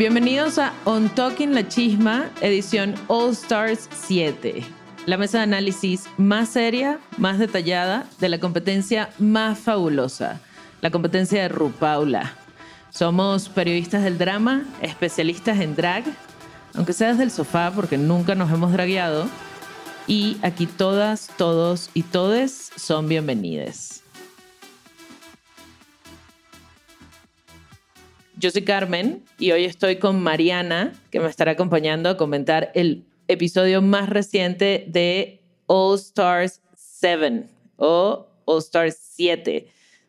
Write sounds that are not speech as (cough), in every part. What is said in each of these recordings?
Bienvenidos a On Talking La Chisma, edición All Stars 7. La mesa de análisis más seria, más detallada, de la competencia más fabulosa, la competencia de RuPaula. Somos periodistas del drama, especialistas en drag, aunque sea desde el sofá porque nunca nos hemos dragueado. Y aquí todas, todos y todes son bienvenidos. Yo soy Carmen y hoy estoy con Mariana, que me estará acompañando a comentar el episodio más reciente de All Stars 7 o All Stars 7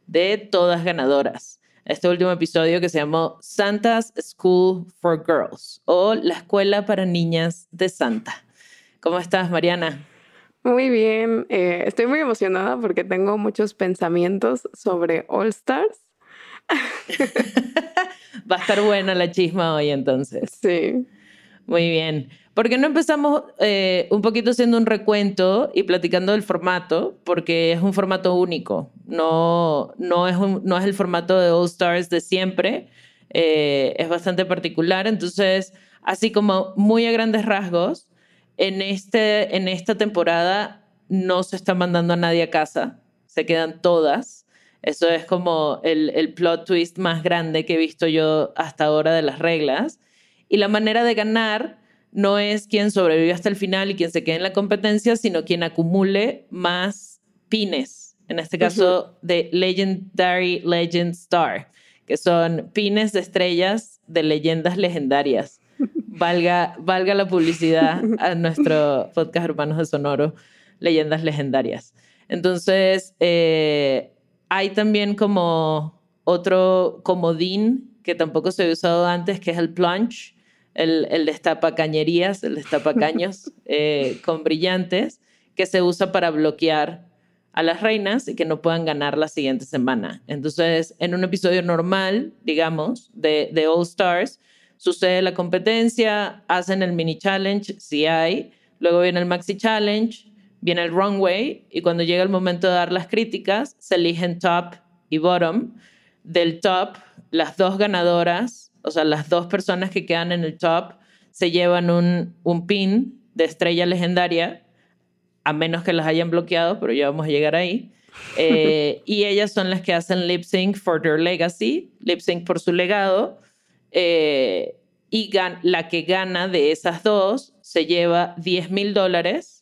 de Todas Ganadoras. Este último episodio que se llamó Santa's School for Girls o La Escuela para Niñas de Santa. ¿Cómo estás, Mariana? Muy bien, eh, estoy muy emocionada porque tengo muchos pensamientos sobre All Stars. (laughs) Va a estar buena la chisma hoy entonces. Sí. Muy bien. ¿Por qué no empezamos eh, un poquito haciendo un recuento y platicando del formato? Porque es un formato único. No, no, es, un- no es el formato de All Stars de siempre. Eh, es bastante particular. Entonces, así como muy a grandes rasgos, en, este, en esta temporada no se está mandando a nadie a casa. Se quedan todas. Eso es como el, el plot twist más grande que he visto yo hasta ahora de las reglas. Y la manera de ganar no es quien sobrevive hasta el final y quien se quede en la competencia, sino quien acumule más pines. En este caso, de Legendary Legend Star, que son pines de estrellas de leyendas legendarias. (laughs) Valga, valga la publicidad a nuestro podcast Hermanos de Sonoro, Leyendas Legendarias. Entonces, eh, hay también como otro comodín que tampoco se había usado antes, que es el plunge, el, el destapacañerías, el destapacaños (laughs) eh, con brillantes, que se usa para bloquear a las reinas y que no puedan ganar la siguiente semana. Entonces, en un episodio normal, digamos, de, de All Stars, sucede la competencia, hacen el mini challenge, si hay, luego viene el maxi challenge, viene el runway y cuando llega el momento de dar las críticas, se eligen top y bottom. Del top, las dos ganadoras, o sea, las dos personas que quedan en el top, se llevan un, un pin de estrella legendaria, a menos que las hayan bloqueado, pero ya vamos a llegar ahí. Eh, (laughs) y ellas son las que hacen lip sync for their legacy, lip sync por su legado. eh, y gan- la que gana de esas dos se lleva 10 mil dólares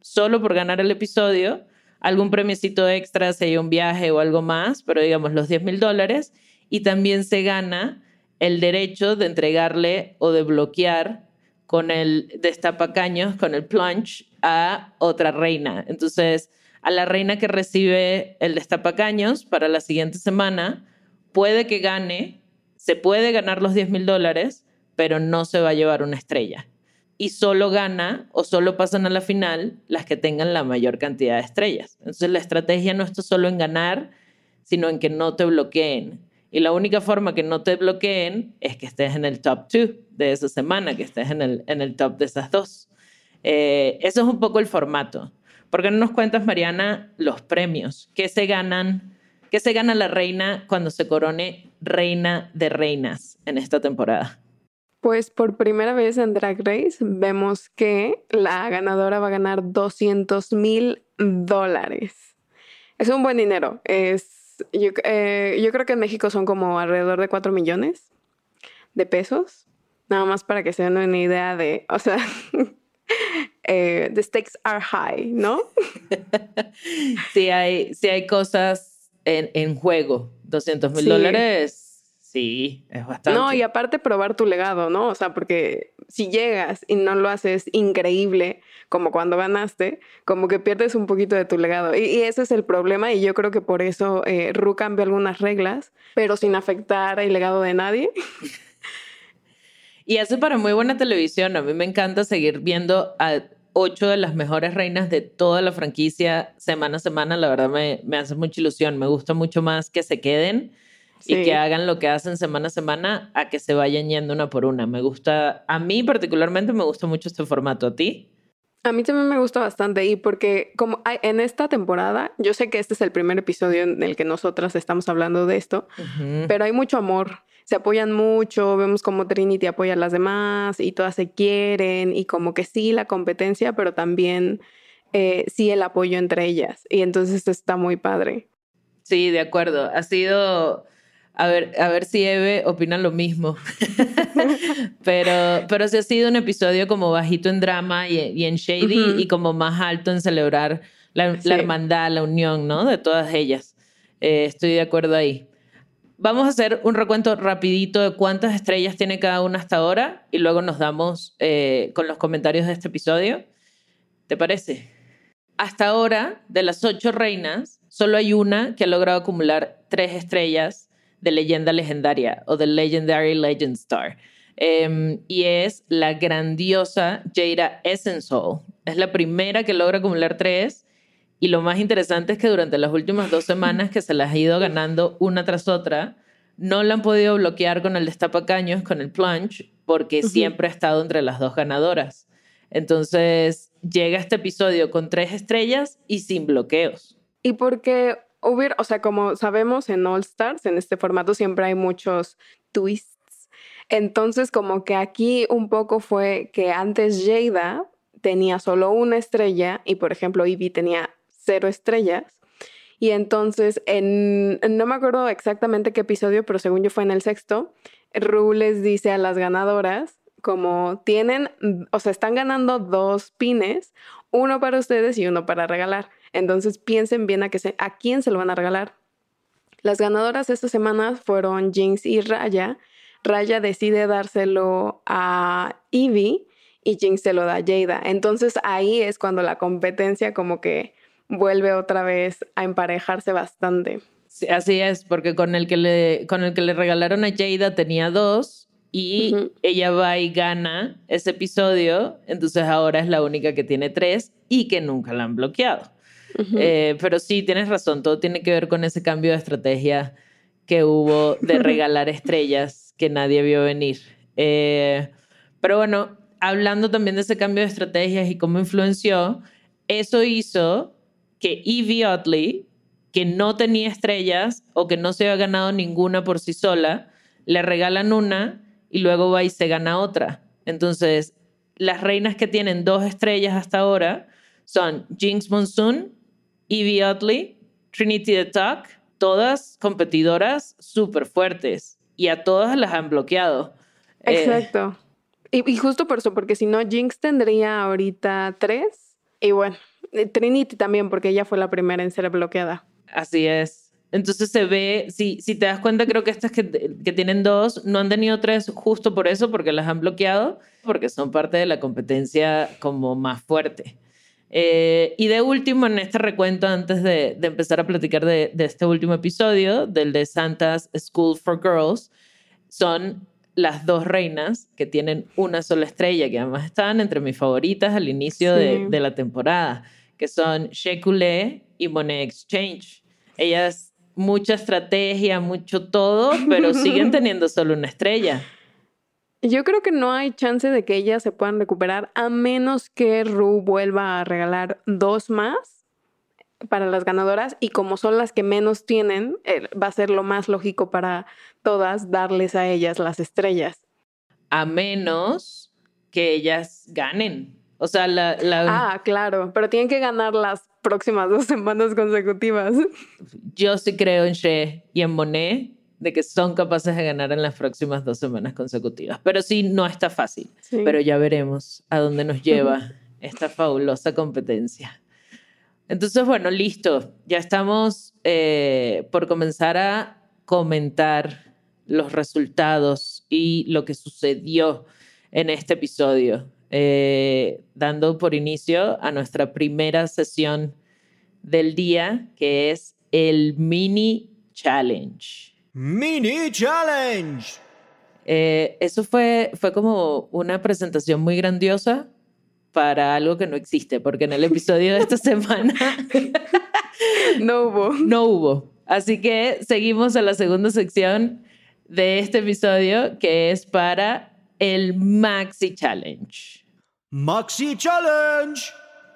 solo por ganar el episodio, algún premiecito extra si hay un viaje o algo más, pero digamos los 10 mil dólares, y también se gana el derecho de entregarle o de bloquear con el destapacaños, con el plunge, a otra reina. Entonces, a la reina que recibe el destapacaños para la siguiente semana, puede que gane se puede ganar los 10 mil dólares, pero no se va a llevar una estrella. Y solo gana o solo pasan a la final las que tengan la mayor cantidad de estrellas. Entonces la estrategia no está solo en ganar, sino en que no te bloqueen. Y la única forma que no te bloqueen es que estés en el top 2 de esa semana, que estés en el, en el top de esas dos. Eh, eso es un poco el formato. ¿Por qué no nos cuentas, Mariana, los premios? ¿Qué se ganan? ¿Qué se gana la reina cuando se corone reina de reinas en esta temporada? Pues por primera vez en Drag Race vemos que la ganadora va a ganar 200 mil dólares. Es un buen dinero. Es, yo, eh, yo creo que en México son como alrededor de 4 millones de pesos. Nada más para que se den una idea de, o sea, (laughs) eh, the stakes are high, ¿no? (laughs) sí, hay, sí hay cosas en, en juego. 200 mil dólares Sí, es bastante. No, y aparte probar tu legado, ¿no? O sea, porque si llegas y no lo haces increíble como cuando ganaste, como que pierdes un poquito de tu legado. Y, ese es el problema y yo creo que por eso eh, Ru cambió algunas reglas, pero sin afectar el legado de nadie. y hace para muy buena televisión. A mí me encanta seguir viendo a ocho de las mejores reinas de toda la franquicia semana a semana. La verdad me, me hace mucha ilusión. Me gusta mucho más que se queden y que hagan lo que hacen semana a semana a que se vayan yendo una por una. Me gusta, a mí particularmente me gusta mucho este formato. ¿A ti? A mí también me gusta bastante y porque como hay, en esta temporada, yo sé que este es el primer episodio en el que nosotras estamos hablando de esto, pero hay mucho amor, se apoyan mucho, vemos como Trinity apoya a las demás y todas se quieren y como que sí la competencia, pero también eh, sí el apoyo entre ellas y entonces esto está muy padre. Sí, de acuerdo. Ha sido a ver, a ver si Eve opina lo mismo. (laughs) pero, pero sí ha sido un episodio como bajito en drama y, en shady y como más alto en celebrar la, hermandad, la unión, ¿no? De todas ellas. Eh, estoy de acuerdo ahí. Vamos a hacer un recuento rapidito de cuántas estrellas tiene cada una hasta ahora y luego nos damos eh, con los comentarios de este episodio. ¿Te parece? Hasta ahora, de las ocho reinas, solo hay una que ha logrado acumular tres estrellas de leyenda legendaria o de Legendary Legend Star. Em, y es la grandiosa Jada Essence Es la primera que logra acumular tres. Y lo más interesante es que durante las últimas dos (laughs) semanas que se las ha ido ganando una tras otra, no la han podido bloquear con el destapacaños, con el plunge, porque siempre ha estado entre las dos ganadoras. Entonces llega este episodio con tres estrellas y sin bloqueos. Y porque hubiera, o sea, como sabemos en All Stars, en este formato siempre hay muchos twists. Entonces, como que aquí un poco fue que antes Jada tenía solo una estrella y, por ejemplo, Ivy tenía cero estrellas. Y entonces, en, no me acuerdo exactamente qué episodio, pero según yo fue en el sexto, Ru les dice a las ganadoras como tienen, o sea, están ganando dos pines, uno para ustedes y uno para regalar. Entonces piensen bien a, quién se lo van a regalar. Las ganadoras esta semana fueron Jinx y Raya. Raya decide dárselo a Evie y Jinx se lo da a Jada. Entonces ahí es cuando la competencia como que vuelve otra vez a emparejarse bastante. así es, porque con el, que le, con el que le regalaron a Jada tenía dos y ella va y gana ese episodio, entonces ahora es la única que tiene tres y que nunca la han bloqueado. Eh, pero sí, tienes razón, todo tiene que ver con ese cambio de estrategia que hubo de regalar estrellas que nadie vio venir. Eh, pero bueno, hablando también de ese cambio de estrategias y cómo influenció, eso hizo que Evie Oddly, que no tenía estrellas o que no se había ganado ninguna por sí sola, le regalan una y luego va y se gana otra. Entonces, las reinas que tienen dos estrellas hasta ahora son Jinx Monsoon Evie Oddly, Trinity the Talk, todas competidoras súper fuertes y a todas las han bloqueado. Eh, Exacto. y, justo por eso, porque si no, Jinx tendría ahorita tres. Y bueno, eh, Trinity también, porque ella fue la primera en ser bloqueada. Así es. Entonces se ve, si, si te das cuenta, creo que estas que, que tienen dos no han tenido tres justo por eso, porque las han bloqueado, porque son parte de la competencia como más fuerte. Eh, y de último, en este recuento, antes de, empezar a platicar de, este último episodio, del de Santa's School for Girls, son las dos reinas que tienen una sola estrella, que además estaban entre mis favoritas al inicio Sí. de, de la temporada, que son Shekulé y Monet Exchange. Ellas, mucha estrategia, mucho todo, pero siguen (laughs) teniendo solo una estrella. Yo creo que no hay chance de que ellas se puedan recuperar a menos que Ru vuelva a regalar dos más para las ganadoras y como son las que menos tienen, eh, va a ser lo más lógico para todas darles a ellas las estrellas. A menos que ellas ganen. O sea, la, la- Ah, claro, pero tienen que ganar las próximas dos semanas consecutivas. yo sí creo en She y en Monet de que son capaces de ganar en las próximas dos semanas consecutivas. Pero sí, no está fácil. Sí. Pero ya veremos a dónde nos lleva (laughs) esta fabulosa competencia. Entonces, bueno, listo. Ya estamos eh, por comenzar a comentar los resultados y lo que sucedió en este episodio, eh, dando por inicio a nuestra primera sesión del día, que es el mini challenge. Mini Challenge. Eh, eso fue, fue como una presentación muy grandiosa para algo que no existe, porque en el episodio de esta (laughs) semana No hubo. no hubo. Así que seguimos a la segunda sección de este episodio, que es para el Maxi Challenge. Maxi Challenge.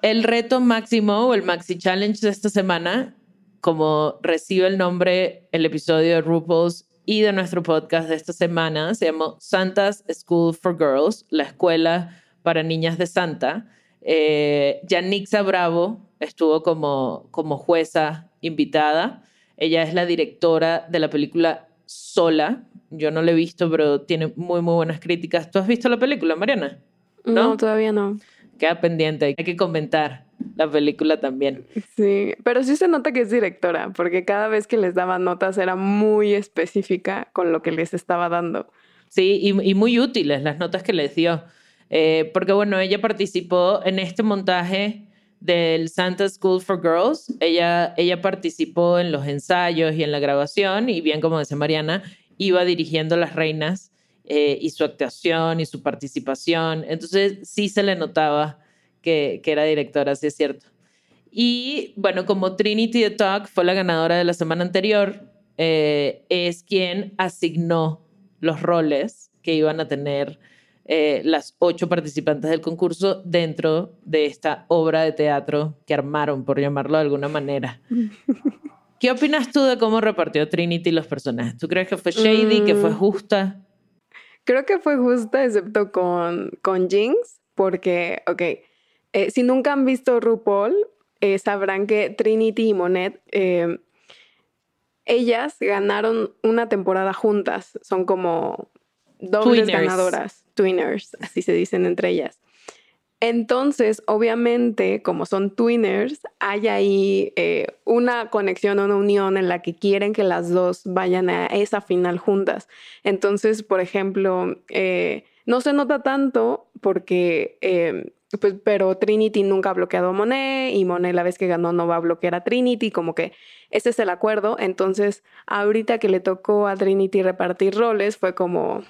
El reto máximo o el Maxi Challenge de esta semana, como recibe el nombre el episodio de RuPaul's y de nuestro podcast de esta semana, se llamó Santa's School for Girls, la escuela para niñas de Santa. Eh, Yanixa Bravo estuvo como, como jueza invitada. Ella es la directora de la película Sola. Yo no la he visto, pero tiene muy, muy buenas críticas. ¿Tú has visto la película, Mariana? No, ¿No? todavía no. Queda pendiente, hay que comentar la película también. Sí, pero sí se nota que es directora, porque cada vez que les daba notas era muy específica con lo que les estaba dando. Sí, y, y muy útiles las notas que les dio. Eh, porque bueno, ella participó en este montaje del Santa School for Girls. Ella, ella participó en los ensayos y en la grabación y bien como decía Mariana, iba dirigiendo las reinas eh, y su actuación y su participación. Entonces sí se le notaba que, que era directora, sí es cierto. Y bueno, como Trinity the Talk fue la ganadora de la semana anterior, eh, es quien asignó los roles que iban a tener eh, las ocho participantes del concurso dentro de esta obra de teatro que armaron, por llamarlo de alguna manera. (laughs) ¿Qué opinas tú de cómo repartió Trinity los personajes? ¿Tú crees que fue shady, que fue Mm. justa? Creo que fue justa, excepto con, con Jinx, porque, ok, eh, si nunca han visto RuPaul, eh, sabrán que Trinity y Monet, eh, ellas ganaron una temporada juntas, son como dobles Twinners. ganadoras, twinners, así se dicen entre ellas. Entonces, obviamente, como son twinners, hay ahí eh, una conexión, una unión en la que quieren que las dos vayan a esa final juntas. Entonces, por ejemplo, eh, no se nota tanto porque, eh, pues, pero Trinity nunca ha bloqueado a Monet y Monet la vez que ganó no va a bloquear a Trinity, como que ese es el acuerdo. Entonces, ahorita que le tocó a Trinity repartir roles, fue como,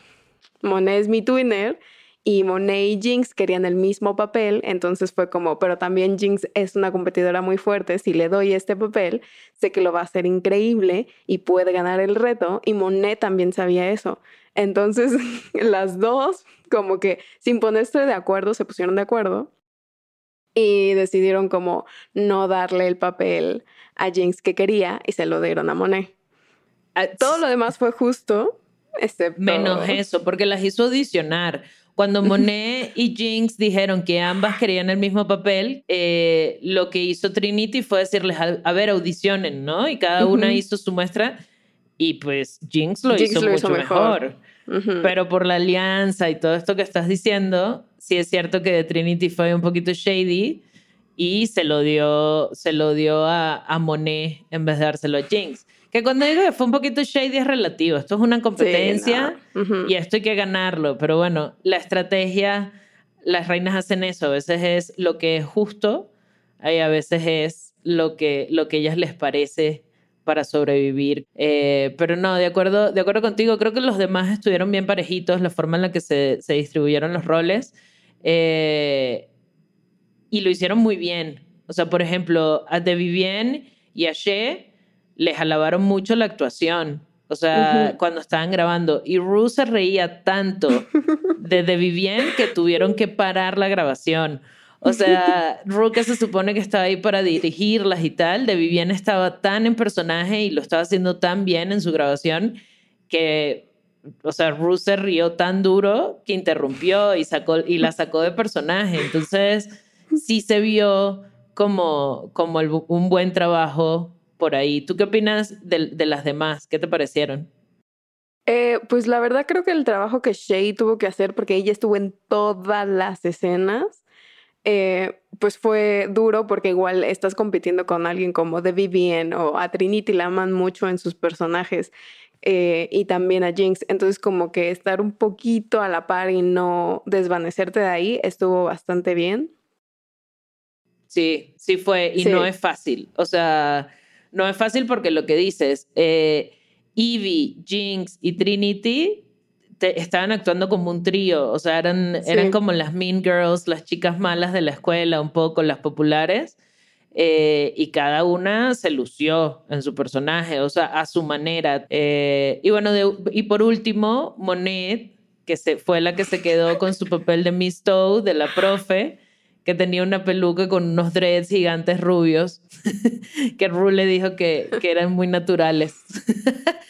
Monet es mi twinner y Monet y Jinx querían el mismo papel, entonces fue como, pero también Jinx es una competidora muy fuerte, si le doy este papel, sé que lo va a hacer increíble y puede ganar el reto, y Monet también sabía eso. Entonces, (laughs) las dos, como que sin ponerse de acuerdo, se pusieron de acuerdo y decidieron como no darle el papel a Jinx que quería y se lo dieron a Monet. Ah, Todo lo demás fue justo, excepto... Menos eso, porque las hizo audicionar. Cuando Monet y Jinx dijeron que ambas querían el mismo papel, eh, lo que hizo Trinity fue decirles, a, a ver, audicionen, ¿no? Y cada una Ujú. hizo su muestra y pues Jinx lo Jinx hizo lo mucho hizo mejor. mejor. Ujú. Pero por la alianza y todo esto que estás diciendo, sí es cierto que de Trinity fue un poquito shady y se lo dio, se lo dio a, a Monet en vez de dárselo a Jinx. Que cuando digo que fue un poquito shady es relativo. Esto es una competencia Sí, no. Ujú. y esto hay que ganarlo. Pero bueno, la estrategia, las reinas hacen eso. A veces es lo que es justo y a veces es lo que, lo que ellas les parece para sobrevivir. Eh, pero no, de acuerdo, de acuerdo contigo, creo que los demás estuvieron bien parejitos, la forma en la que se, se distribuyeron los roles. Eh, y lo hicieron muy bien. O sea, por ejemplo, a De Vivien y a She les alabaron mucho la actuación. O sea, cuando estaban grabando. Y Ru se reía tanto (laughs) de De Vivien que tuvieron que parar la grabación. O sea, (laughs) Ru que se supone que estaba ahí para dirigirlas y tal, De Vivien estaba tan en personaje y lo estaba haciendo tan bien en su grabación que, o sea, Ru se rió tan duro que interrumpió y, sacó, y la sacó de personaje. Entonces, sí se vio como, como un buen trabajo por ahí. ¿Tú qué opinas de, las demás? ¿Qué te parecieron? Eh, pues la verdad creo que el trabajo que Shay tuvo que hacer, porque ella estuvo en todas las escenas, eh, pues fue duro porque igual estás compitiendo con alguien como The Vivian o a Trinity la aman mucho en sus personajes eh, y también a Jinx. Entonces como que estar un poquito a la par y no desvanecerte de ahí estuvo bastante bien. Sí, sí fue y no es fácil. O sea, no es fácil porque lo que dices, eh, Evie, Jinx y Trinity estaban actuando como un trío, o sea, eran, eran como las mean girls, las chicas malas de la escuela, un poco las populares, eh, y cada una se lució en su personaje, o sea, a su manera. Eh, y bueno, y por último, Monet, que se, fue la que se quedó con su papel de Miss Toad, de la profe, que tenía una peluca con unos dreads gigantes rubios, (laughs) que Ru le dijo que, que eran muy naturales. (laughs)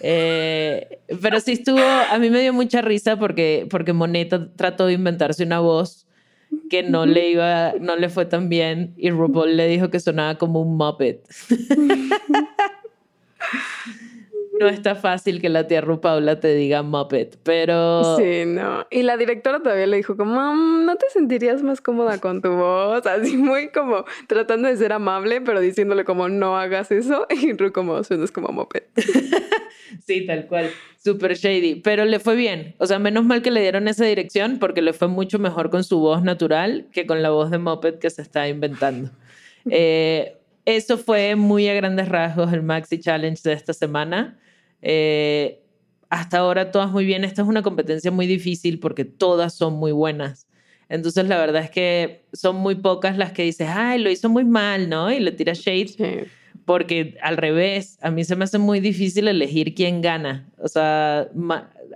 Eh, pero sí estuvo, a mí me dio mucha risa porque, porque Moneta trató de inventarse una voz que no le iba, no le fue tan bien y RuPaul le dijo que sonaba como un Muppet. (laughs) no está fácil que la tía Ru Paula te diga Muppet, pero... Sí, no. Y la directora todavía le dijo como, ¿no te sentirías más cómoda con tu voz? Así muy como tratando de ser amable, pero diciéndole como, no hagas eso. (laughs) Y Ru como, suenas como Muppet. (laughs) sí, tal cual. Super shady. Pero le fue bien. O sea, menos mal que le dieron esa dirección porque le fue mucho mejor con su voz natural que con la voz de Muppet que se está inventando. (laughs) Eh, eso fue muy a grandes rasgos el Maxi Challenge de esta semana. Eh, hasta ahora todas muy bien. Esta es una competencia muy difícil porque todas son muy buenas. Entonces la verdad es que son muy pocas las que dices, ay, lo hizo muy mal, ¿no? Y le tiras shade. Porque al revés, a mí se me hace muy difícil elegir quién gana. O sea,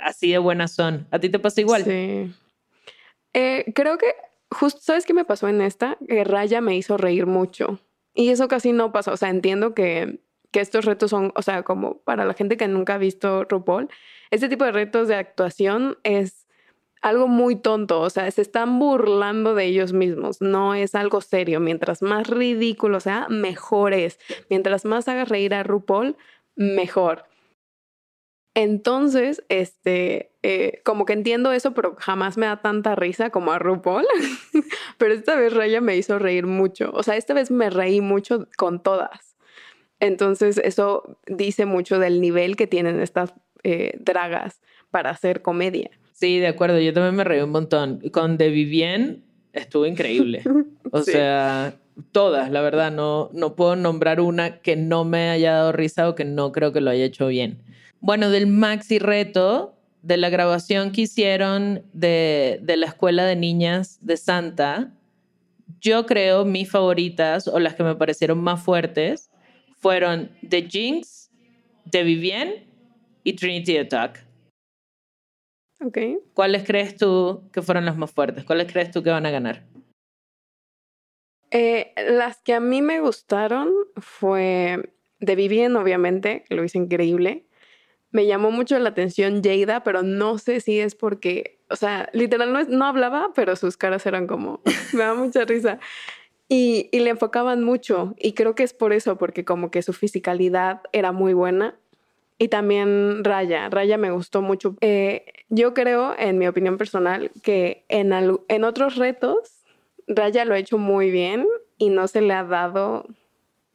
así de buenas son. ¿A ti te pasa igual? Sí. Eh, creo que justo, ¿sabes qué me pasó en esta? Que Raya me hizo reír mucho. Y eso casi no pasa. O sea, entiendo que que estos retos son, o sea, como para la gente que nunca ha visto RuPaul, este tipo de retos de actuación es algo muy tonto, o sea, se están burlando de ellos mismos, no es algo serio. Mientras más ridículo sea, mejor es. Mientras más hagas reír a RuPaul, mejor. Entonces, este, eh, como que entiendo eso, pero jamás me da tanta risa como a RuPaul. (laughs) pero esta vez Raya me hizo reír mucho. O sea, esta vez me reí mucho con todas. Entonces, eso dice mucho del nivel que tienen estas eh, dragas para hacer comedia. Sí, de acuerdo. Yo también me reí un montón. Con De Vivien estuvo increíble. (laughs) O sea, todas, la verdad. No, no puedo nombrar una que no me haya dado risa o que no creo que lo haya hecho bien. Bueno, del maxi reto, de la grabación que hicieron de, de la escuela de niñas de Santa, yo creo mis favoritas o las que me parecieron más fuertes fueron The Jinx, The Vivienne y Trinity Attack. Ok. ¿Cuáles crees tú que fueron las más fuertes? ¿Cuáles crees tú que van a ganar? Eh, las que a mí me gustaron fue The Vivienne, obviamente, lo hizo increíble. Me llamó mucho la atención Jada, pero no sé si es porque, o sea, literal no, no hablaba, pero sus caras eran como, (laughs) me da mucha risa. Y, le enfocaban mucho y creo que es por eso, porque como que su fisicalidad era muy buena. Y también Raya, Raya me gustó mucho. Eh, yo creo, en mi opinión personal, que en, en otros retos, Raya lo ha hecho muy bien y no se le ha dado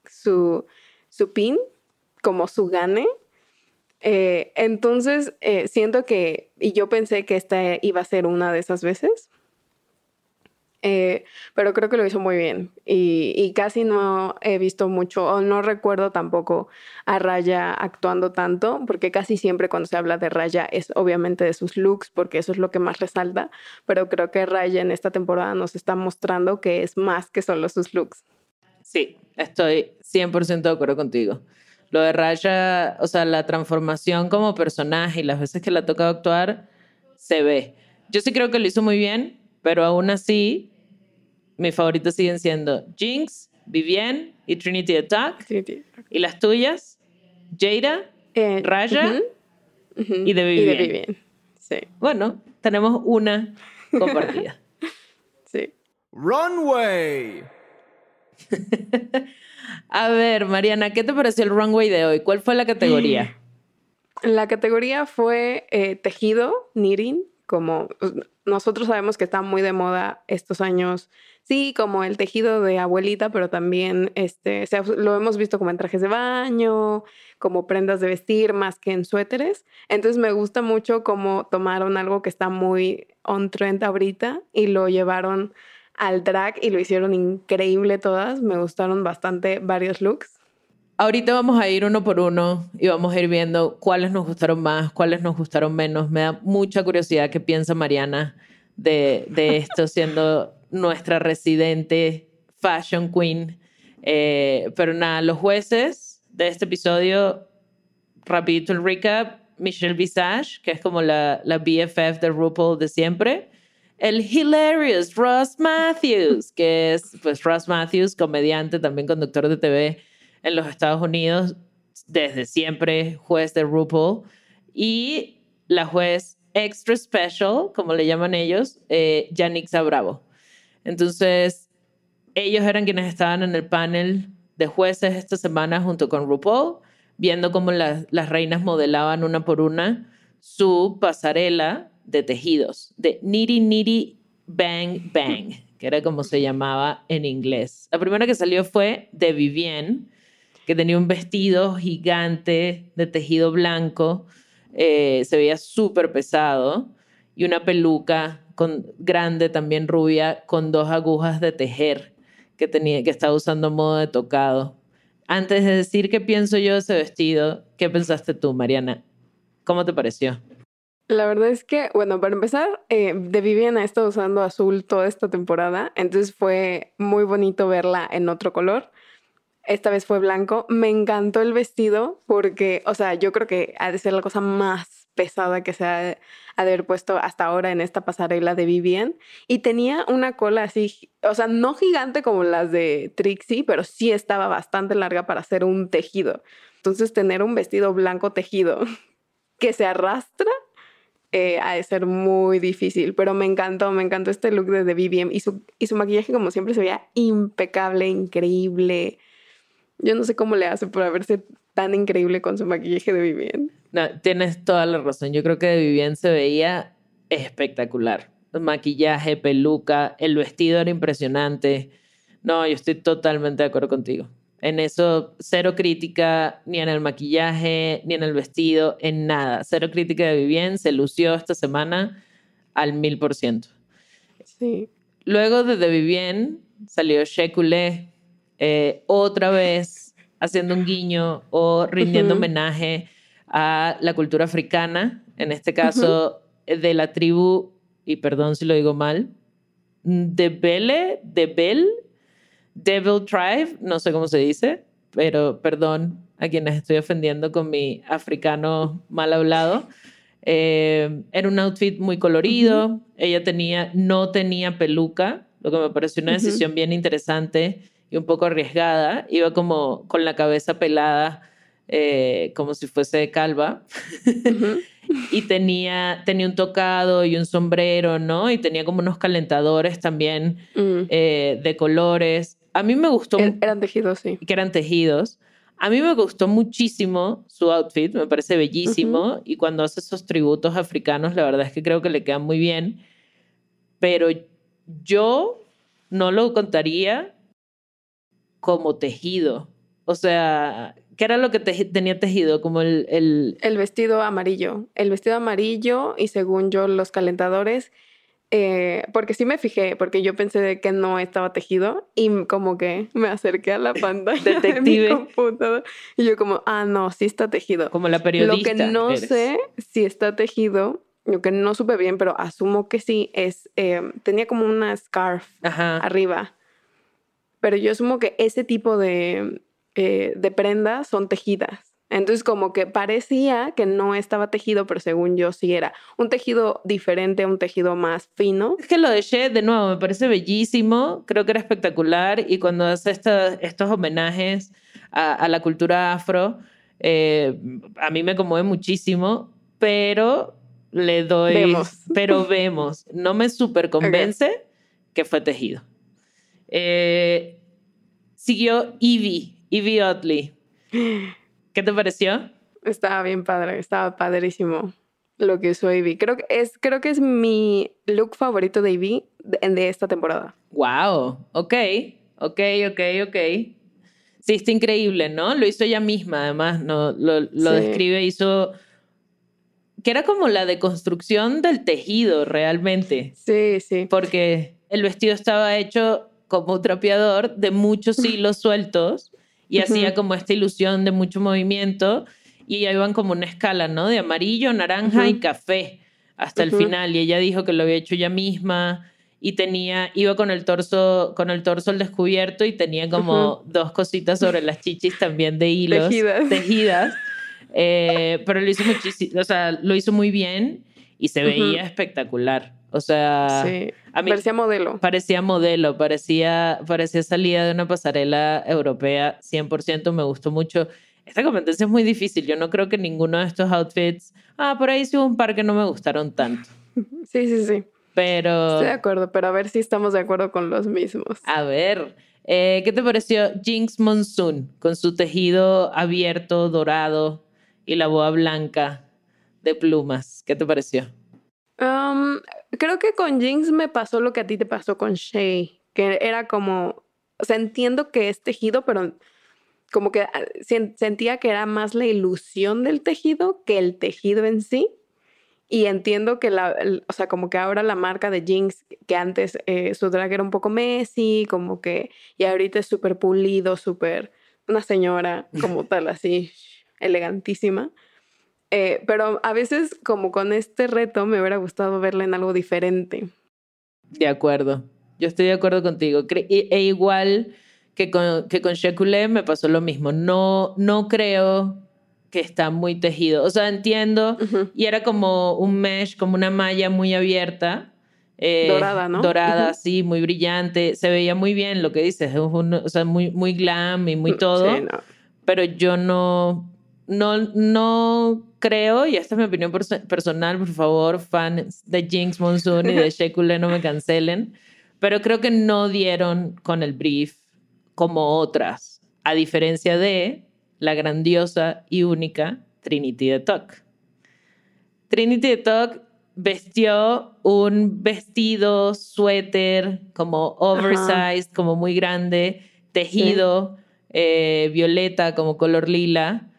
su, su pin como su gane. Eh, entonces, eh, siento que, y yo pensé que esta iba a ser una de esas veces, Eh, pero creo que lo hizo muy bien y, y, casi no he visto mucho o no recuerdo tampoco a Raya actuando tanto porque casi siempre cuando se habla de Raya es obviamente de sus looks porque eso es lo que más resalta, pero creo que Raya en esta temporada nos está mostrando que es más que solo sus looks. Sí, estoy 100% de acuerdo contigo. Lo de Raya, o sea, la transformación como personaje y las veces que le ha tocado actuar, se ve. Yo sí creo que lo hizo muy bien, pero aún así mis favoritos siguen siendo Jinx, Vivienne y Trinity Attack. ¿Y las tuyas? Jada, eh, Raya y de Vivienne. Sí. Bueno, tenemos una compartida. (laughs) sí. Runway. (laughs) A ver, Mariana, ¿qué te pareció el runway de hoy? ¿Cuál fue la categoría? La categoría fue eh, tejido, knitting, como pues, nosotros sabemos que está muy de moda estos años, sí, como el tejido de abuelita, pero también este, lo hemos visto como en trajes de baño, como prendas de vestir, más que en suéteres. Entonces me gusta mucho cómo tomaron algo que está muy on trend ahorita y lo llevaron al drag y lo hicieron increíble todas. Me gustaron bastante varios looks. Ahorita vamos a ir uno por uno y vamos a ir viendo cuáles nos gustaron más, cuáles nos gustaron menos. Me da mucha curiosidad qué piensa Mariana de, de esto, (laughs) siendo nuestra residente fashion queen. Eh, pero nada, los jueces de este episodio, rapidito el recap, Michelle Visage, que es como la, la BFF de RuPaul de siempre. El hilarious Ross Matthews, que es pues Ross Matthews, comediante, también conductor de TV en los Estados Unidos, desde siempre juez de RuPaul, y la juez extra special, como le llaman ellos, eh, Yanixa Bravo. Entonces, ellos eran quienes estaban en el panel de jueces esta semana junto con RuPaul, viendo cómo las reinas modelaban una por una su pasarela de tejidos, de Nitty Nitty Bang Bang, que era como se llamaba en inglés. La primera que salió fue de Vivienne, que tenía un vestido gigante de tejido blanco, eh, se veía súper pesado, y una peluca con, grande, también rubia, con dos agujas de tejer que, tenía, que estaba usando modo de tocado. Antes de decir qué pienso yo de ese vestido, ¿qué pensaste tú, Mariana? ¿Cómo te pareció? La verdad es que, bueno, para empezar, eh, de Viviana ha estado usando azul toda esta temporada, entonces fue muy bonito verla en otro color. Esta vez fue blanco. Me encantó el vestido porque, o sea, yo creo que ha de ser la cosa más pesada que se ha de haber puesto hasta ahora en esta pasarela de Vivian. Y tenía una cola así, o sea, no gigante como las de Trixie, pero sí estaba bastante larga para hacer un tejido. Entonces, tener un vestido blanco tejido (laughs) que se arrastra eh, ha de ser muy difícil, pero me encantó, me encantó este look de, Vivian y su, y su maquillaje como siempre se veía impecable, increíble. Yo no sé cómo le hace por verse tan increíble con su maquillaje de Vivienne. No, tienes toda la razón. Yo creo que de Vivienne se veía espectacular. maquillaje, peluca, el vestido era impresionante. No, yo estoy totalmente de acuerdo contigo. En eso, cero crítica ni en el maquillaje, ni en el vestido, en nada. Cero crítica de Vivienne. Se lució esta semana al mil por ciento. Sí. Luego de The Vivienne salió Shekulé, eh, otra vez haciendo un guiño o rindiendo homenaje a la cultura africana, en este caso de la tribu, y perdón si lo digo mal, de Bele, de Bel, Devil Tribe, no sé cómo se dice, pero perdón a quienes estoy ofendiendo con mi africano mal hablado. Eh, era un outfit muy colorido, ella tenía, no tenía peluca, lo que me pareció una decisión bien interesante y un poco arriesgada. Iba como con la cabeza pelada, eh, como si fuese calva. (laughs) y tenía, tenía un tocado y un sombrero, ¿no? Y tenía como unos calentadores también mm. eh, de colores. A mí me gustó. Er, eran tejidos, sí. Que eran tejidos. A mí me gustó muchísimo su outfit, me parece bellísimo. Y cuando hace esos tributos africanos, la verdad es que creo que le quedan muy bien. Pero yo no lo contaría como tejido. O sea, ¿qué era lo que tenía tejido? Como el, el... El vestido amarillo. El vestido amarillo y según yo los calentadores eh, porque sí me fijé, porque yo pensé de que no estaba tejido y como que me acerqué a la (laughs) pantalla Detective. de mi computadora y yo como, ah, no, sí está tejido. Como la periodista. Lo que no eres. sé si está tejido, lo que no supe bien, pero asumo que sí, es, eh, tenía como una scarf Ajá. arriba. Pero yo asumo que ese tipo de, eh, de prendas son tejidas. Entonces como que parecía que no estaba tejido, pero según yo sí era un tejido diferente, un tejido más fino. Es que lo de She, de nuevo, me parece bellísimo, creo que era espectacular y cuando hace esta- estos homenajes a, a la cultura afro, eh, a mí me conmueve muchísimo, pero le doy... Vemos. Pero vemos. No me súper convence (laughs) que fue tejido. Eh, siguió Evie, Evie Oddly. ¿Qué te pareció? Estaba bien padre, estaba padrísimo lo que usó Ivy. Creo que es, creo que es mi look favorito de Ivy de, de esta temporada. Wow, ok, ok, ok, ok. Sí, está increíble, ¿no? Lo hizo ella misma, además, ¿no? Lo, lo Sí. describe, hizo... Que era como la deconstrucción del tejido, realmente. Sí, sí. Porque el vestido estaba hecho como trapeador de muchos hilos sueltos y Ujú. hacía como esta ilusión de mucho movimiento y ahí iban como una escala, ¿no? De amarillo, naranja y café hasta el final y ella dijo que lo había hecho ella misma y tenía iba con el torso con el torso al descubierto y tenía como dos cositas sobre las chichis también de hilos Tejidas. tejidas. Eh, pero lo hizo muchísimo, o sea, lo hizo muy bien y se veía espectacular. O sea, sí. a mí- Parecía modelo. parecía modelo, parecía, parecía salida de una pasarela europea 100%, me gustó mucho. Esta competencia es muy difícil, yo no creo que ninguno de estos outfits, ah, por ahí sí hubo un par que no me gustaron tanto, (laughs) Sí, sí, sí. pero Estoy de acuerdo, pero a ver si estamos de acuerdo con los mismos. a ver, eh, ¿qué te pareció Jinx Monsoon con su tejido abierto, dorado y la boa blanca de plumas? ¿Qué te pareció? Um, creo que con Jinx me pasó lo que a ti te pasó con Shay, que era como, o sea, entiendo que es tejido, pero como que ah, sen- sentía que era más la ilusión del tejido que el tejido en sí. Y entiendo que la, o sea, como que ahora la marca de Jinx, que antes eh, su drag era un poco messy, como que, y ahorita es súper pulido, súper, una señora como tal, así, (laughs) elegantísima. Eh, pero a veces, como con este reto, me hubiera gustado verla en algo diferente. De acuerdo. Yo estoy de acuerdo contigo. Cre- e, igual que con, que con Shekulé me pasó lo mismo. No, no creo que está muy tejido. O sea, entiendo. Ujú. Y era como un mesh, como una malla muy abierta. eh, Dorada, ¿no? Dorada, Ujú. sí, muy brillante. Se veía muy bien lo que dices. es un- o sea, muy, muy glam y muy todo Sí, no. pero yo no, no, no creo, y esta es mi opinión perso- personal, por favor, fans de Jinx Monsoon y de (laughs) Shekule no me cancelen, pero creo que no dieron con el brief como otras, a diferencia de la grandiosa y única Trinity de Talk. Trinity de Talk vestió un vestido, suéter, como oversized, como muy grande, tejido, eh, violeta, como color lila,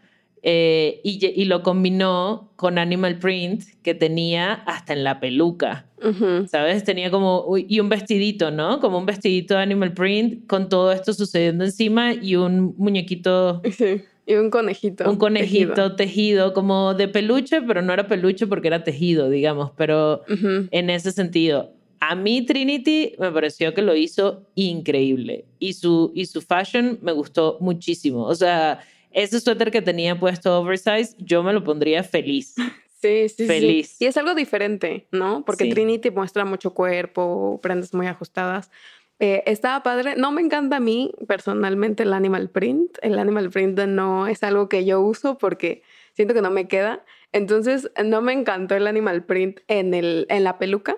eh, y, y lo combinó con animal print que tenía hasta en la peluca. Ujú. ¿Sabes? Tenía como, y un vestidito, ¿no? Como un vestidito de animal print con todo esto sucediendo encima y un muñequito (laughs) Sí. Y un conejito. un conejito tejido. tejido. como de peluche, pero no era peluche porque era tejido, digamos, pero Ujú. en ese sentido. A mí Trinity me pareció que lo hizo increíble y su, y su fashion me gustó muchísimo. O sea, ese suéter que tenía puesto oversize, yo me lo pondría feliz. (laughs) Sí, sí, sí. Feliz. Y es algo diferente, ¿no? Porque Sí. Trinity muestra mucho cuerpo, prendas muy ajustadas. Eh, estaba padre. No me encanta a mí personalmente el animal print. El animal print no es algo que yo uso porque siento que no me queda. Entonces, no me encantó el animal print en, el, en la peluca,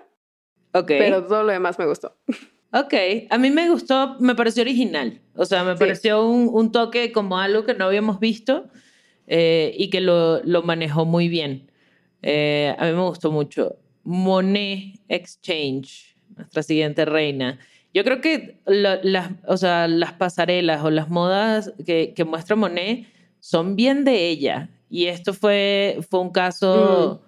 Ok. pero todo lo demás me gustó. (laughs) Ok, a mí me gustó, me pareció original. O sea, me Sí. pareció un, un toque como algo que no habíamos visto eh, y que lo, lo manejó muy bien. Eh, a mí me gustó mucho. Monet Exchange, nuestra siguiente reina. Yo creo que la- las, o sea, las pasarelas o las modas que, que muestra Monet son bien de ella. Y esto fue, fue un caso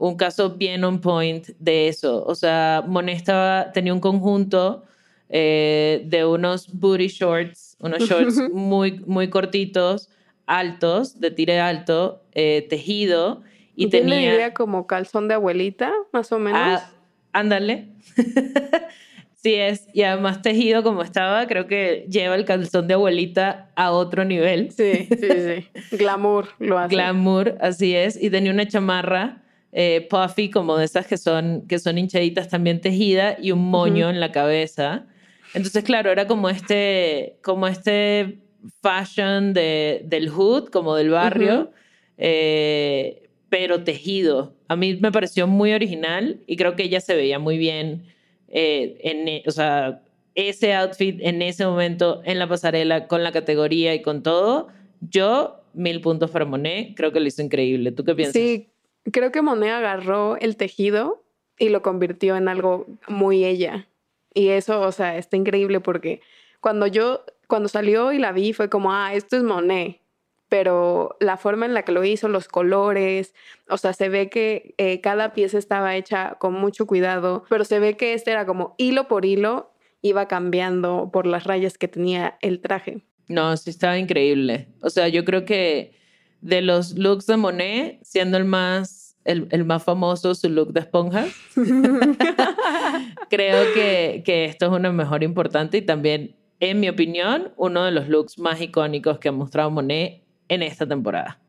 un caso bien on point de eso. O sea, Monet estaba, tenía un conjunto eh, de unos booty shorts, unos shorts (laughs) muy, muy cortitos, altos, de tire alto, eh, tejido. Y Yo tenía... le diría como calzón de abuelita, más o menos. Ah, ándale. (laughs) sí es. Y además tejido como estaba, creo que lleva el calzón de abuelita a otro nivel. Sí, sí, sí. (laughs) Glamour lo hace. Glamour, así es. Y tenía una chamarra eh, puffy, como de esas que son, que son hinchaditas también tejida, y un moño en la cabeza. Entonces, claro, era como este, como este fashion de, del hood, como del barrio, eh, pero tejido. A mí me pareció muy original y creo que ella se veía muy bien eh, en, e- o sea, ese outfit en ese momento en la pasarela con la categoría y con todo. Yo, mil puntos para Monet, creo que lo hizo increíble. ¿Tú qué piensas? Sí, creo que Monet agarró el tejido y lo convirtió en algo muy ella. Y eso, o sea, está increíble porque cuando yo, cuando salió y la vi fue como, ah, esto es Monet. Pero la forma en la que lo hizo, los colores, o sea, se ve que eh, cada pieza estaba hecha con mucho cuidado, pero se ve que este era como hilo por hilo, iba cambiando por las rayas que tenía el traje. No, sí estaba increíble. O sea, yo creo que de los looks de Monet, siendo el más, el, el más famoso su look de esponja, (laughs) creo que, que esto es una mejor importante y también, en mi opinión, uno de los looks más icónicos que ha mostrado Monet en esta temporada.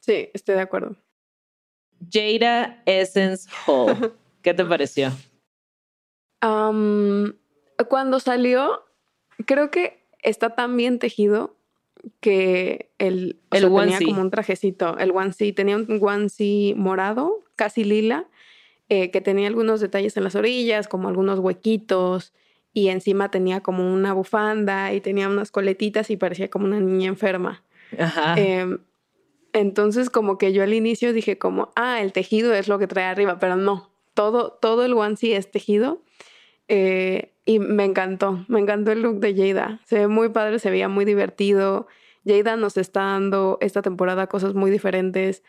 Sí, estoy de acuerdo. Jada Essence Hall. (laughs) ¿Qué te pareció? Am, cuando salió, creo que está tan bien tejido que el, El sea, tenía como un trajecito. El onesie tenía un onesie morado, casi lila, eh, que tenía algunos detalles en las orillas, como algunos huequitos, y encima tenía como una bufanda y tenía unas coletitas y parecía como una niña enferma. Ajá. Em, entonces como que yo al inicio dije como, ah, el tejido es lo que trae arriba, pero no, todo, todo el onesie es tejido. Eh, y me encantó, me encantó el look de Jada. Se ve muy padre, se veía muy divertido. Jada nos está dando esta temporada cosas muy diferentes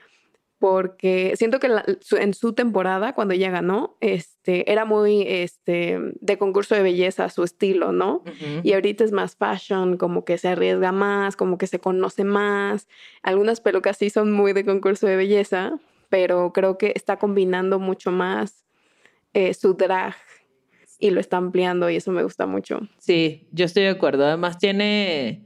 porque siento que la- su- en su temporada, cuando ella ganó, este, era muy este, de concurso de belleza, su estilo, ¿no? Y ahorita es más fashion, como que se arriesga más, como que se conoce más. Algunas pelucas sí son muy de concurso de belleza, pero creo que está combinando mucho más eh, su drag y lo está ampliando y eso me gusta mucho. Sí, yo estoy de acuerdo. Además tiene,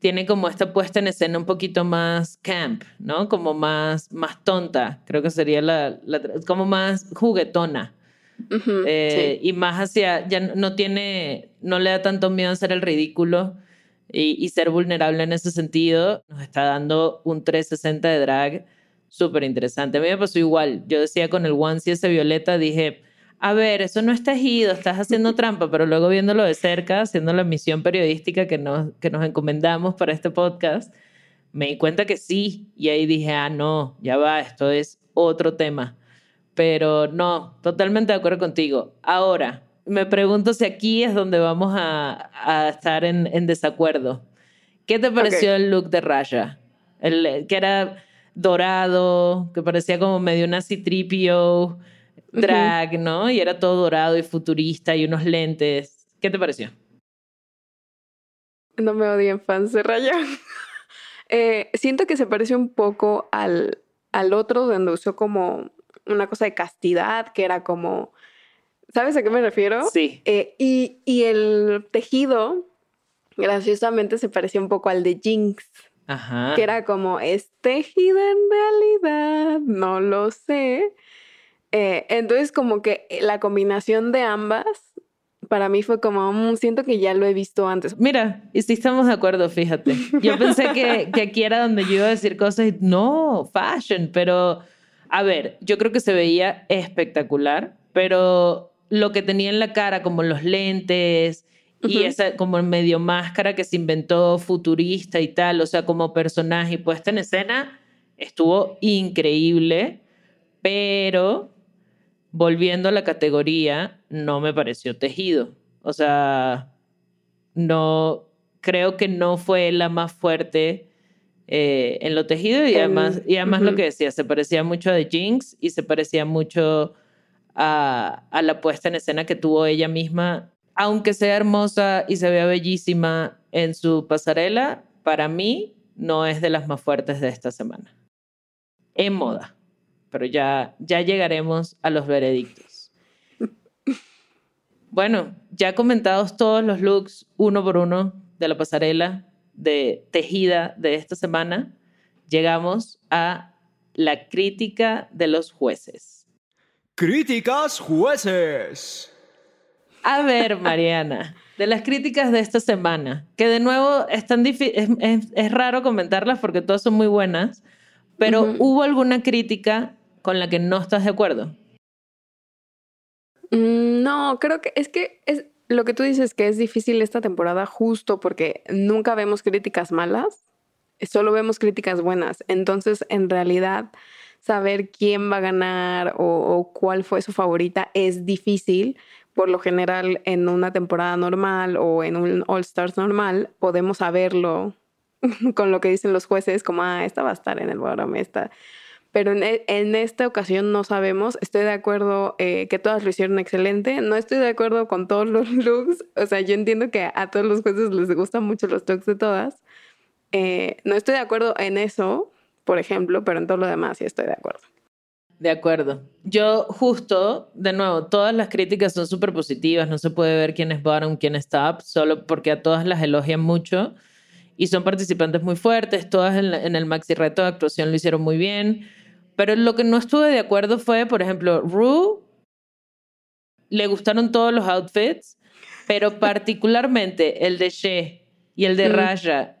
tiene como esta puesta en escena un poquito más camp, ¿no? Como más, más tonta, creo que sería la, la como más juguetona. Eh, sí. Y más hacia, ya no- tiene, no le da tanto miedo a hacer el ridículo y, y ser vulnerable en ese sentido. Nos está dando un 360 de drag súper interesante. A mí me pasó igual. Yo decía con el onesie ese violeta, dije, a ver, eso no es tejido, estás haciendo (laughs) trampa, pero luego viéndolo de cerca, haciendo la misión periodística que nos, que nos encomendamos para este podcast, me di cuenta que sí. Y ahí dije, ah, no, ya va, esto es otro tema. Pero no, totalmente de acuerdo contigo. Ahora, me pregunto si aquí es donde vamos a, a estar en, en desacuerdo. ¿Qué te pareció el look de Raya? El, que era dorado, que parecía como medio una citripio drag, ¿no? Y era todo dorado y futurista y unos lentes. ¿Qué te pareció? No me odien fans de Raya. (laughs) Eh, siento que se parece un poco al, al otro donde usó como una cosa de castidad, que era como... ¿Sabes a qué me refiero? Sí. Eh, y, y el tejido, graciosamente, se parecía un poco al de Jinx, Ajá. que era como, ¿es tejido en realidad? No lo sé. Eh, entonces, como que la combinación de ambas, para mí fue como, "Mm, siento que ya lo he visto antes. Mira, y sí estamos de acuerdo, fíjate. Yo pensé que, que aquí era donde yo iba a decir cosas y no, fashion, pero a ver, yo creo que se veía espectacular, pero lo que tenía en la cara, como los lentes y Ujú. esa como medio máscara que se inventó futurista y tal, o sea, como personaje puesta en escena, estuvo increíble, pero volviendo a la categoría, no me pareció tejido. O sea, no, creo que no fue la más fuerte eh, en lo tejido y además, y además lo que decía, se parecía mucho a The Jinx y se parecía mucho a, a la puesta en escena que tuvo ella misma. Aunque sea hermosa y se vea bellísima en su pasarela, para mí no es de las más fuertes de esta semana. En moda. Pero ya, ya llegaremos a los veredictos. Bueno, ya comentados todos los looks uno por uno de la pasarela de tejida de esta semana, llegamos a la crítica de los jueces. Críticas jueces. A ver, (laughs) Mariana, de las críticas de esta semana, que de nuevo es, tan es, es- es raro comentarlas porque todas son muy buenas, pero. ¿hubo alguna crítica con la que no estás de acuerdo? Mm, No, creo que es que es lo que tú dices que es difícil esta temporada justo porque nunca vemos críticas malas, solo vemos críticas buenas. Entonces, en realidad, saber quién va a ganar o, cuál fue su favorita es difícil. Por lo general, en una temporada normal o en un All Stars normal, podemos saberlo (laughs) con lo que dicen los jueces, como, ah, esta va a estar en el bottom, esta. Pero en, e- en esta ocasión no sabemos. Estoy de acuerdo eh, que todas lo hicieron excelente. No estoy de acuerdo con todos los (laughs) looks. O sea, yo entiendo que a todos los jueces les gustan mucho los looks de todas. Eh, no estoy de acuerdo en eso, por ejemplo, pero en todo lo demás sí estoy de acuerdo. De acuerdo. Yo justo, de nuevo, todas las críticas son súper positivas, no se puede ver quién es bottom, quién es top, solo porque a todas las elogian mucho y son participantes muy fuertes, todas en, la- en el maxi reto de actuación lo hicieron muy bien, pero lo que no estuve de acuerdo fue, por ejemplo, Rue, le gustaron todos los outfits, pero (laughs) particularmente el de She y el de. Raya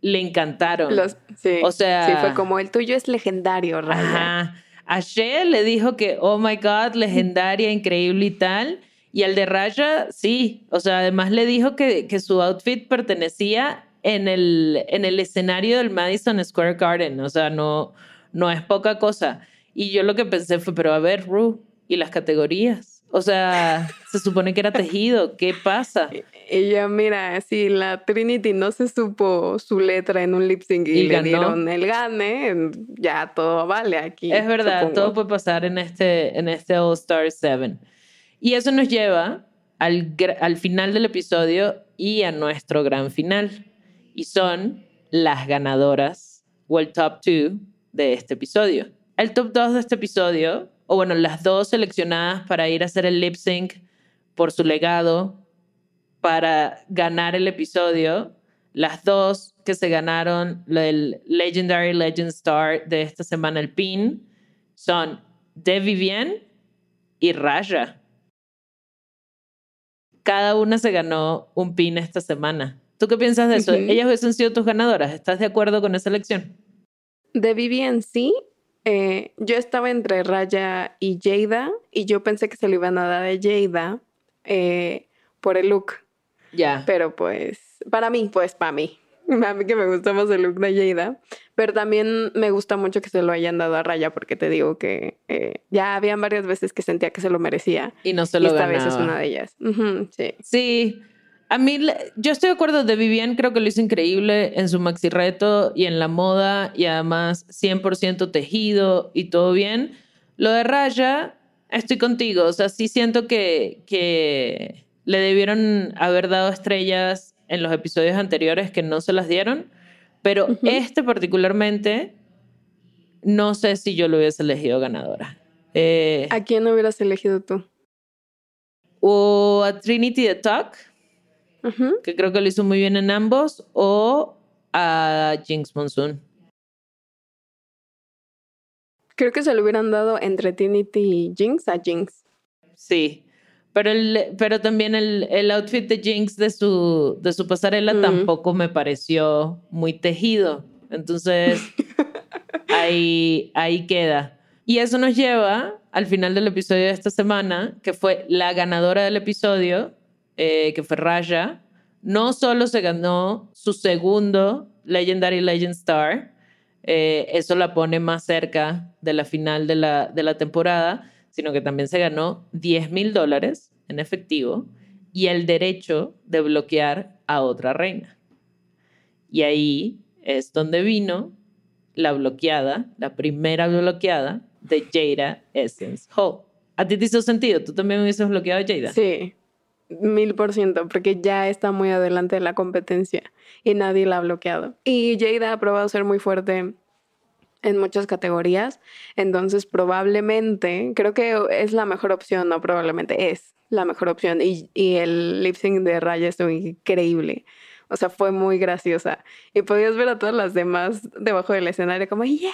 le encantaron. Los- sí, O sea- sí, fue como el tuyo es legendario, Raya. Ajá. A Shea le dijo que, oh my God, legendaria, increíble y tal. Y al de Raya, sí. O sea, además le dijo que, que su outfit pertenecía en el, en el escenario del Madison Square Garden. O sea, no, no es poca cosa. Y yo lo que pensé fue, pero a ver, Ru, ¿y las categorías? O sea, se supone que era tejido. ¿Qué pasa? (laughs) Y yo, mira, si la Trinity no se supo su letra en un lip sync y, Y le ganó. dieron el gane, ya todo vale aquí. Es verdad, supongo. todo puede pasar en este, en este All Star 7. Y eso nos lleva al, al final del episodio y a nuestro gran final. Y son las ganadoras o el top 2 de este episodio. El top 2 de este episodio, o bueno, las dos seleccionadas para ir a hacer el lip sync por su legado, para ganar el episodio, las dos que se ganaron el Legendary Legend Star de esta semana, el PIN, son De Vivienne y Raya. Cada una se ganó un PIN esta semana. ¿Tú qué piensas de eso? Ujú. Ellas hubiesen sido tus ganadoras. ¿Estás de acuerdo con esa elección? De Vivian sí. eh, yo estaba entre Raya y Jada y yo pensé que se lo iban a dar a Jada eh, por el look. Ya. Pero pues, para mí, pues para mí. (laughs) A mí que me gusta más el look de Jada. Pero también me gusta mucho que se lo hayan dado a Raya porque te digo que eh, ya habían varias veces que sentía que se lo merecía. Y no se y lo esta ganaba. vez es una de ellas. Sí. Sí, a mí, yo estoy de acuerdo de Vivian, creo que lo hizo increíble en su maxi reto y en la moda y además 100% tejido y todo bien. Lo de Raya, estoy contigo, o sea, sí siento que, que le debieron haber dado estrellas en los episodios anteriores que no se las dieron, pero Ujú. este particularmente, no sé si yo lo hubiese elegido ganadora. Eh, ¿A quién hubieras elegido tú? o a Trinity the Talk, Ujú. que creo que lo hizo muy bien en ambos, o a Jinx Monsoon. Creo que se lo hubieran dado entre Trinity y Jinx a Jinx. Sí. Pero, el, pero también el, el outfit de Jinx de su, de su pasarela tampoco me pareció muy tejido. Entonces, (laughs) ahí, ahí queda. Y eso nos lleva al final del episodio de esta semana, que fue la ganadora del episodio, eh, que fue Raya. No solo se ganó su segundo Legendary Legend Star, eh, eso la pone más cerca de la final de la, de la temporada, sino que también se ganó 10 mil dólares en efectivo y el derecho de bloquear a otra reina. Y ahí es donde vino la bloqueada, la primera bloqueada de Jada Essence Hall. ¿A ti te hizo sentido? ¿Tú también hubieses bloqueado a Jada? Sí, mil por ciento, porque ya está muy adelante de la competencia y nadie la ha bloqueado. Y Jada ha probado ser muy fuerte en muchas categorías, entonces probablemente, creo que es la mejor opción, no probablemente, es la mejor opción. Y, y el lip sync de Raya estuvo increíble. O sea, fue muy graciosa. Y podías ver a todas las demás debajo del escenario como, ¡Yeah!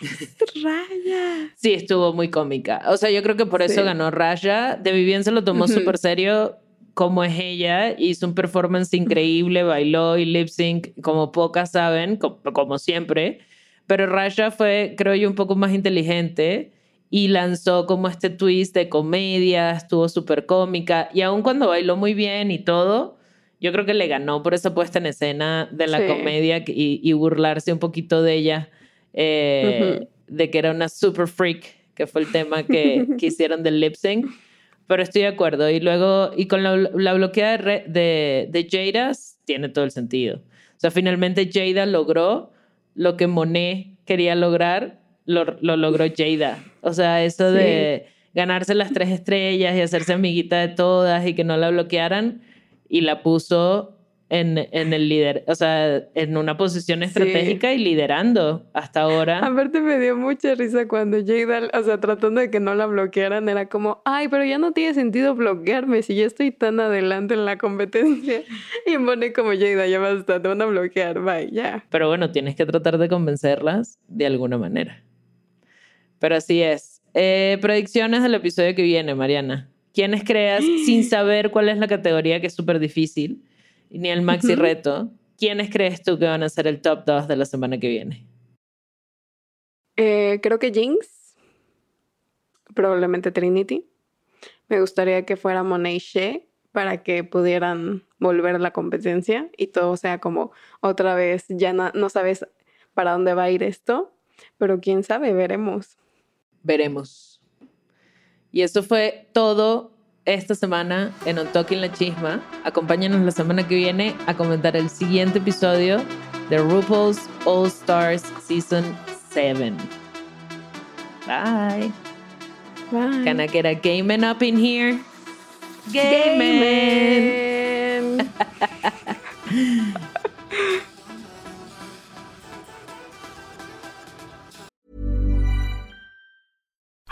(laughs) Raya. Sí, estuvo muy cómica. O sea, yo creo que por eso Sí. ganó Raya. De Vivian se lo tomó súper serio como es ella. Hizo un performance increíble, bailó y lip sync como pocas saben, co- como, siempre. Pero Raya fue, creo yo, un poco más inteligente y lanzó como este twist de comedia, estuvo súper cómica. Y aun cuando bailó muy bien y todo, yo creo que le ganó por esa puesta en escena de la Sí. comedia y, y burlarse un poquito de ella, eh, de que era una super freak, que fue el tema que, que hicieron del lip sync. Pero estoy de acuerdo. Y luego, y con la, la bloqueada de, de, de Jada, tiene todo el sentido. O sea, finalmente Jada logró lo que Monet quería lograr, lo, lo logró Jada. O sea, eso Sí. de ganarse las tres estrellas y hacerse amiguita de todas y que no la bloquearan, y la puso en, en el líder, o sea, en una posición estratégica y liderando hasta ahora. Aparte me dio mucha risa cuando Jada, o sea, tratando de que no la bloquearan, era como, ay, pero ya no tiene sentido bloquearme si ya estoy tan adelante en la competencia. (laughs) Y pone como Jada, ya basta, te van a bloquear, bye, ya. Pero bueno, tienes que tratar de convencerlas de alguna manera. Pero así es. Eh, predicciones del episodio que viene, Mariana. ¿Quiénes creas, sin (gasps) saber cuál es la categoría que es súper difícil, ni el maxi reto, quiénes crees tú que van a ser el top 2 de la semana que viene? Eh, creo que Jinx, probablemente Trinity. Me gustaría que fuera Monet y Shea para que pudieran volver a la competencia y todo sea como otra vez, ya no sabes para dónde va a ir esto, pero quién sabe, veremos. Veremos. Y eso fue todo esta semana en On Talking La Chisma. Acompáñanos la semana que viene a comentar el siguiente episodio de RuPaul's All Stars Season 7. Bye. Bye. Can I get a gaming up in here? Gaming. Gaming. (laughs)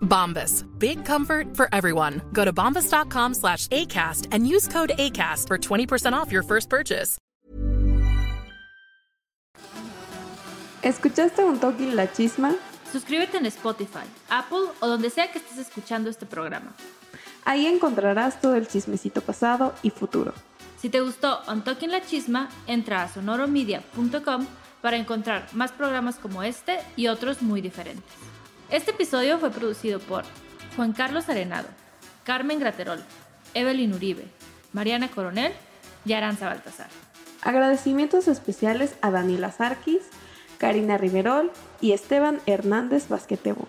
Bombas. Big comfort for everyone. Go to bombas.com slash ACAST and use code ACAST for 20% off your first purchase. ¿Escuchaste un toque la chisma? Suscríbete en Spotify, Apple o donde sea que estés escuchando este programa. Ahí encontrarás todo el chismecito pasado y futuro. Si te gustó On Talking La Chisma, entra a sonoromedia.com para encontrar más programas como este y otros muy diferentes. Este episodio fue producido por Juan Carlos Arenado, Carmen Graterol, Evelyn Uribe, Mariana Coronel y Aranza Baltasar. Agradecimientos especiales a Daniela Sarkis, Karina Riverol y Esteban Hernández Basquetebo.